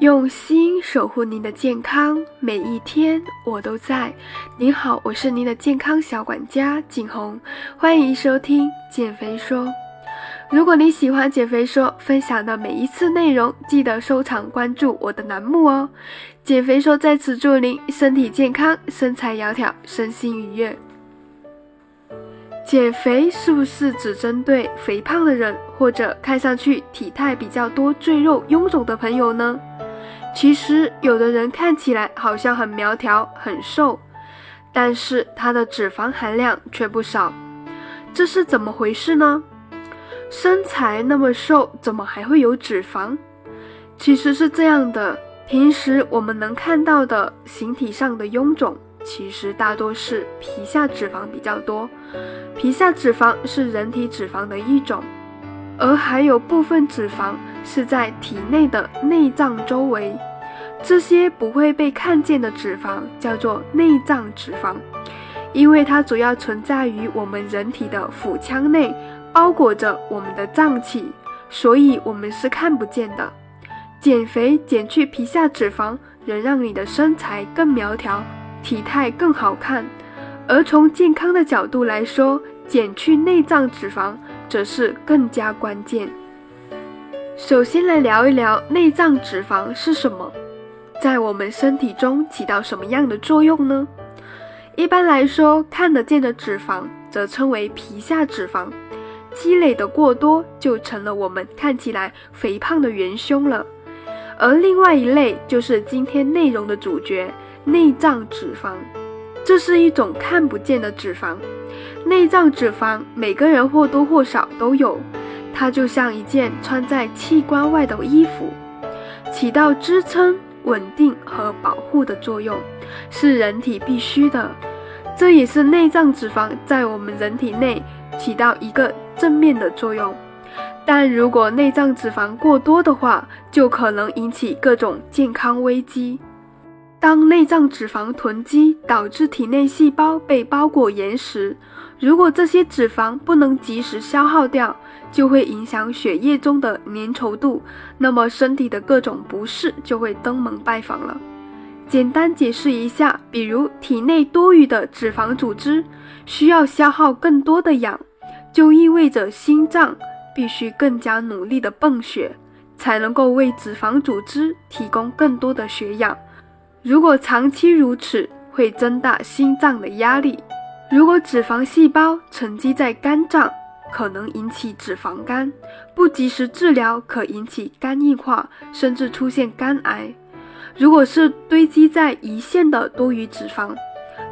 用心守护您的健康，每一天我都在。您好，我是您的健康小管家景红，欢迎收听减肥说。如果你喜欢减肥说分享的每一次内容，记得收藏关注我的栏目哦。减肥说在此祝您身体健康，身材窈窕，身心愉悦。减肥是不是只针对肥胖的人，或者看上去体态比较多、赘肉臃肿的朋友呢？其实，有的人看起来好像很苗条、很瘦，但是他的脂肪含量却不少，这是怎么回事呢？身材那么瘦，怎么还会有脂肪？其实是这样的，平时我们能看到的形体上的臃肿，其实大多是皮下脂肪比较多。皮下脂肪是人体脂肪的一种，而还有部分脂肪。是在体内的内脏周围，这些不会被看见的脂肪叫做内脏脂肪，因为它主要存在于我们人体的腹腔内，包裹着我们的脏器，所以我们是看不见的。减肥减去皮下脂肪，能让你的身材更苗条，体态更好看。而从健康的角度来说，减去内脏脂肪则是更加关键。首先来聊一聊内脏脂肪是什么，在我们身体中起到什么样的作用呢？一般来说，看得见的脂肪则称为皮下脂肪，积累的过多就成了我们看起来肥胖的元凶了。而另外一类就是今天内容的主角——内脏脂肪，这是一种看不见的脂肪。内脏脂肪每个人或多或少都有。它就像一件穿在器官外的衣服，起到支撑、稳定和保护的作用，是人体必须的。这也是内脏脂肪在我们人体内起到一个正面的作用。但如果内脏脂肪过多的话，就可能引起各种健康危机。当内脏脂肪囤积，导致体内细胞被包裹严实。如果这些脂肪不能及时消耗掉，就会影响血液中的粘稠度，那么身体的各种不适就会登门拜访了。简单解释一下，比如体内多余的脂肪组织需要消耗更多的氧，就意味着心脏必须更加努力的泵血，才能够为脂肪组织提供更多的血氧。如果长期如此，会增大心脏的压力。如果脂肪细胞沉积在肝脏，可能引起脂肪肝，不及时治疗可引起肝硬化，甚至出现肝癌。如果是堆积在胰腺的多余脂肪，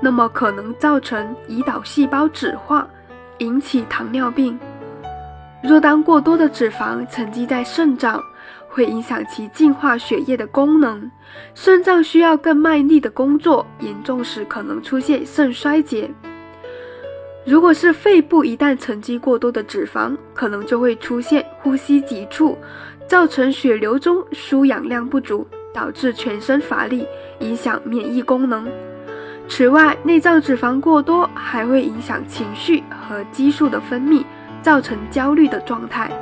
那么可能造成胰岛细胞脂化，引起糖尿病。若当过多的脂肪沉积在肾脏，会影响其净化血液的功能，肾脏需要更卖力的工作，严重时可能出现肾衰竭。如果是肺部一旦沉积过多的脂肪，可能就会出现呼吸急促，造成血流中输氧量不足，导致全身乏力，影响免疫功能。此外，内脏脂肪过多还会影响情绪和激素的分泌，造成焦虑的状态。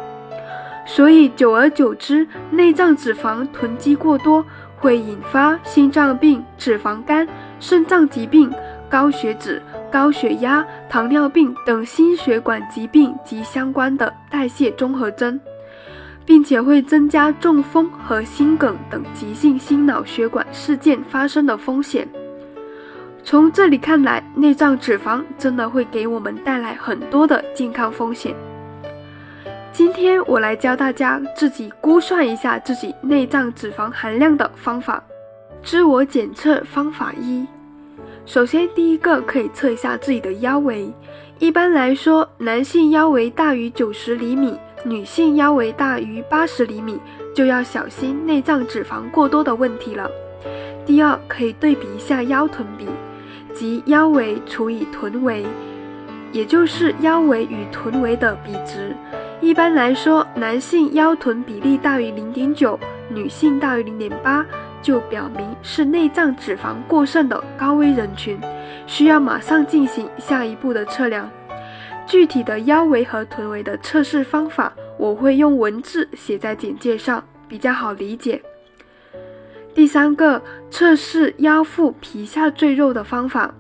所以，久而久之，内脏脂肪囤积过多会引发心脏病、脂肪肝、肾脏疾病、高血脂。高血压、糖尿病等心血管疾病及相关的代谢综合征，并且会增加中风和心梗等急性心脑血管事件发生的风险。从这里看来，内脏脂肪真的会给我们带来很多的健康风险。今天我来教大家自己估算一下自己内脏脂肪含量的方法。自我检测方法一。首先，第一个可以测一下自己的腰围。一般来说，男性腰围大于九十厘米，女性腰围大于八十厘米，就要小心内脏脂肪过多的问题了。第二，可以对比一下腰臀比，即腰围除以臀围，也就是腰围与臀围的比值。一般来说，男性腰臀比例大于零点九，女性大于零点八。就表明是内脏脂肪过剩的高危人群，需要马上进行下一步的测量。具体的腰围和臀围的测试方法，我会用文字写在简介上，比较好理解。第三个，测试腰腹皮下赘肉的方法。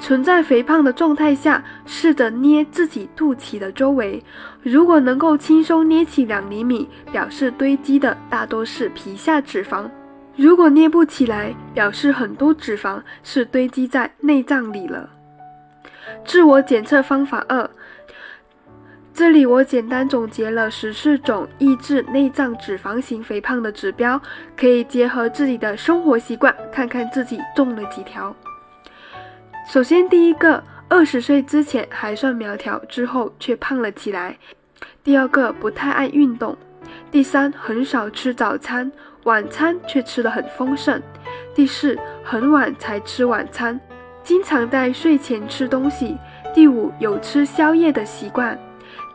存在肥胖的状态下，试着捏自己肚脐的周围，如果能够轻松捏起两厘米，表示堆积的大多是皮下脂肪；如果捏不起来，表示很多脂肪是堆积在内脏里了。自我检测方法二，这里我简单总结了十四种抑制内脏脂肪型肥胖的指标，可以结合自己的生活习惯，看看自己中了几条。首先，第一个，二十岁之前还算苗条，之后却胖了起来；第二个，不太爱运动；第三，很少吃早餐，晚餐却吃得很丰盛；第四，很晚才吃晚餐，经常在睡前吃东西；第五，有吃宵夜的习惯；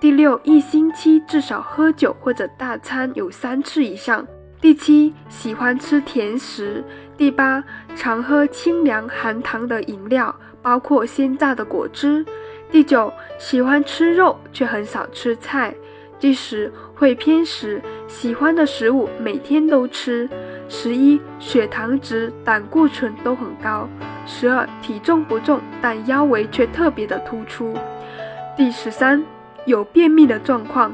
第六，一星期至少喝酒或者大餐有三次以上；第七，喜欢吃甜食。第八，常喝清凉含糖的饮料，包括鲜榨的果汁。第九，喜欢吃肉却很少吃菜。第十，会偏食，喜欢的食物每天都吃。十一，血糖值、胆固醇都很高。十二，体重不重，但腰围却特别的突出。第十三，有便秘的状况。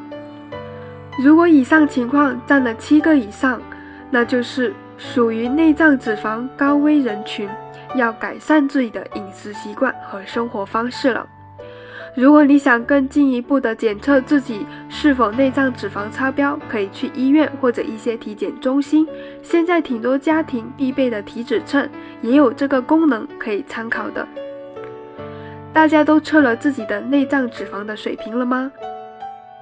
如果以上情况占了七个以上，那就是。属于内脏脂肪高危人群，要改善自己的饮食习惯和生活方式了。如果你想更进一步的检测自己是否内脏脂肪超标，可以去医院或者一些体检中心。现在挺多家庭必备的体脂秤也有这个功能可以参考的。大家都测了自己的内脏脂肪的水平了吗？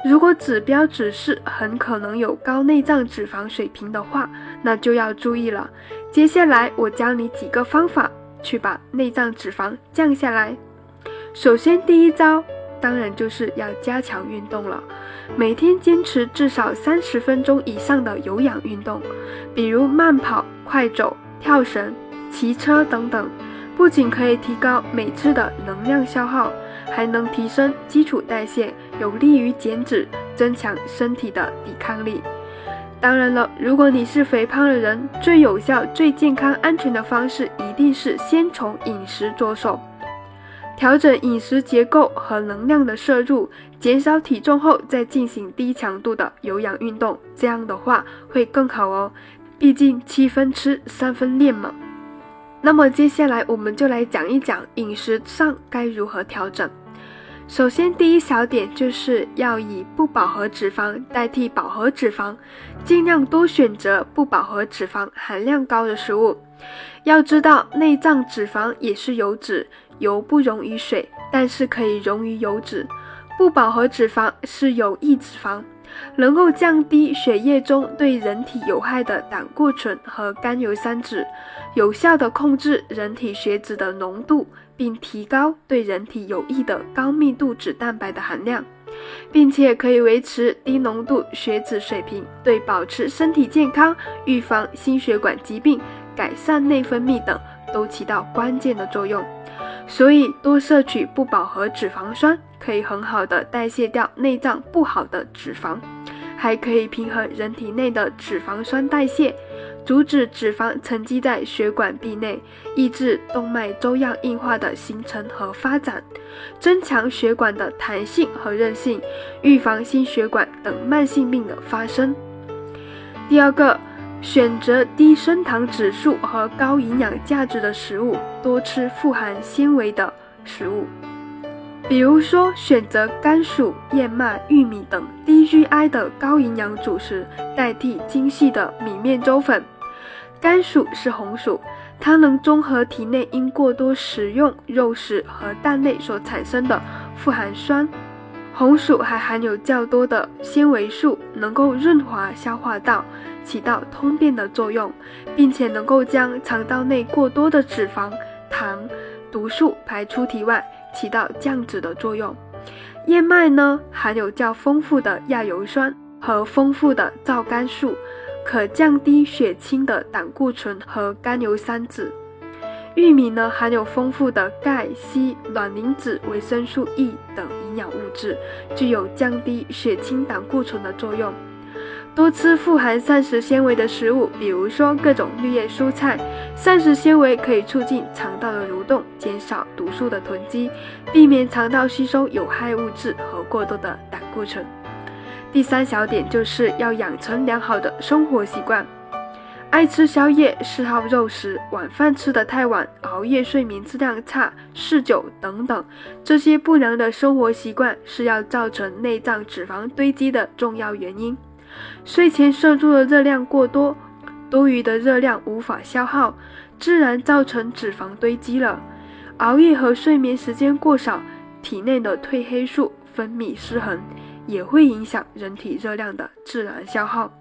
如果指标指示很可能有高内脏脂肪水平的话，那就要注意了。接下来我教你几个方法去把内脏脂肪降下来。首先，第一招当然就是要加强运动了，每天坚持至少三十分钟以上的有氧运动，比如慢跑、快走、跳绳、骑车等等，不仅可以提高每次的能量消耗。还能提升基础代谢，有利于减脂，增强身体的抵抗力。当然了，如果你是肥胖的人，最有效、最健康、安全的方式一定是先从饮食着手，调整饮食结构和能量的摄入，减少体重后再进行低强度的有氧运动。这样的话会更好哦，毕竟七分吃三分练嘛。那么接下来我们就来讲一讲饮食上该如何调整。首先，第一小点就是要以不饱和脂肪代替饱和脂肪，尽量多选择不饱和脂肪含量高的食物。要知道，内脏脂肪也是油脂，油不溶于水，但是可以溶于油脂。不饱和脂肪是有益脂肪。能够降低血液中对人体有害的胆固醇和甘油三酯，有效地控制人体血脂的浓度，并提高对人体有益的高密度脂蛋白的含量，并且可以维持低浓度血脂水平，对保持身体健康、预防心血管疾病、改善内分泌等都起到关键的作用。所以，多摄取不饱和脂肪酸。可以很好的代谢掉内脏不好的脂肪，还可以平衡人体内的脂肪酸代谢，阻止脂肪沉积在血管壁内，抑制动脉粥样硬化的形成和发展，增强血管的弹性和韧性，预防心血管等慢性病的发生。第二个，选择低升糖指数和高营养价值的食物，多吃富含纤维的食物。比如说，选择甘薯、燕麦、玉米等低 GI 的高营养主食代替精细的米面粥粉。甘薯是红薯，它能中和体内因过多食用肉食和蛋类所产生的富含酸。红薯还含有较多的纤维素，能够润滑消化道，起到通便的作用，并且能够将肠道内过多的脂肪、糖、毒素排出体外。起到降脂的作用。燕麦呢，含有较丰富的亚油酸和丰富的皂苷素，可降低血清的胆固醇和甘油三酯。玉米呢，含有丰富的钙、硒、卵磷脂、维生素 E 等营养物质，具有降低血清胆固醇的作用。多吃富含膳食纤维的食物，比如说各种绿叶蔬菜。膳食纤维可以促进肠道的蠕动，减少毒素的囤积，避免肠道吸收有害物质和过多的胆固醇。第三小点就是要养成良好的生活习惯。爱吃宵夜、嗜好肉食、晚饭吃得太晚、熬夜、睡眠质量差、嗜酒等等，这些不良的生活习惯是要造成内脏脂肪堆积的重要原因。睡前摄入的热量过多，多余的热量无法消耗，自然造成脂肪堆积了。熬夜和睡眠时间过少，体内的褪黑素分泌失衡，也会影响人体热量的自然消耗。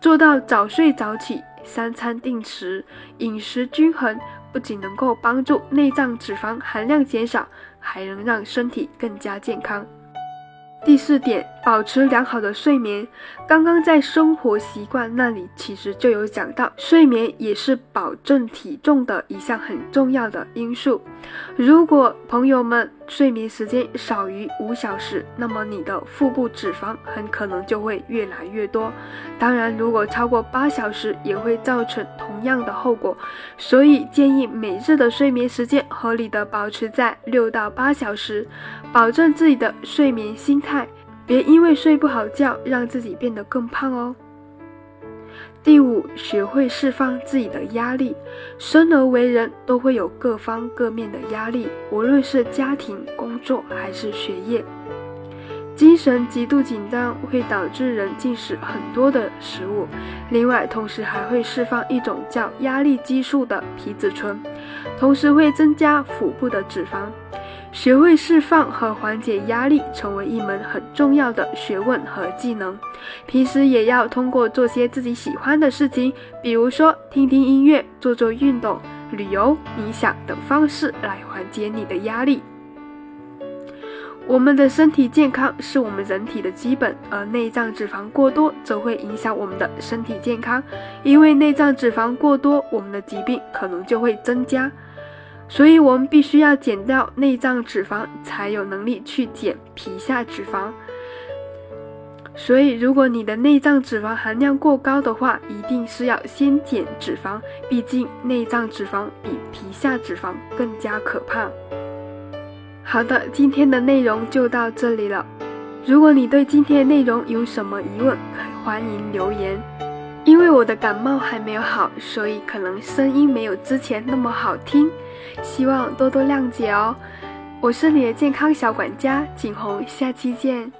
做到早睡早起。三餐定时，饮食均衡，不仅能够帮助内脏脂肪含量减少，还能让身体更加健康。第四点，保持良好的睡眠。刚刚在生活习惯那里其实就有讲到，睡眠也是保证体重的一项很重要的因素。如果朋友们睡眠时间少于五小时，那么你的腹部脂肪很可能就会越来越多。当然，如果超过八小时，也会造成同样的后果。所以建议每日的睡眠时间合理的保持在六到八小时，保证自己的睡眠心态，别因为睡不好觉让自己变得更胖哦。第五，学会释放自己的压力。生而为人，都会有各方各面的压力，无论是家庭、工作还是学业。精神极度紧张会导致人进食很多的食物，另外，同时还会释放一种叫压力激素的皮质醇，同时会增加腹部的脂肪。学会释放和缓解压力，成为一门很重要的学问和技能。平时也要通过做些自己喜欢的事情，比如说听听音乐、做做运动、旅游、冥想等方式来缓解你的压力。我们的身体健康是我们人体的基本，而内脏脂肪过多则会影响我们的身体健康。因为内脏脂肪过多，我们的疾病可能就会增加。所以，我们必须要减掉内脏脂肪，才有能力去减皮下脂肪。所以，如果你的内脏脂肪含量过高的话，一定是要先减脂肪，毕竟内脏脂肪比皮下脂肪更加可怕。好的，今天的内容就到这里了。如果你对今天的内容有什么疑问，欢迎留言。因为我的感冒还没有好，所以可能声音没有之前那么好听。希望多多谅解哦，我是你的健康小管家景红，下期见。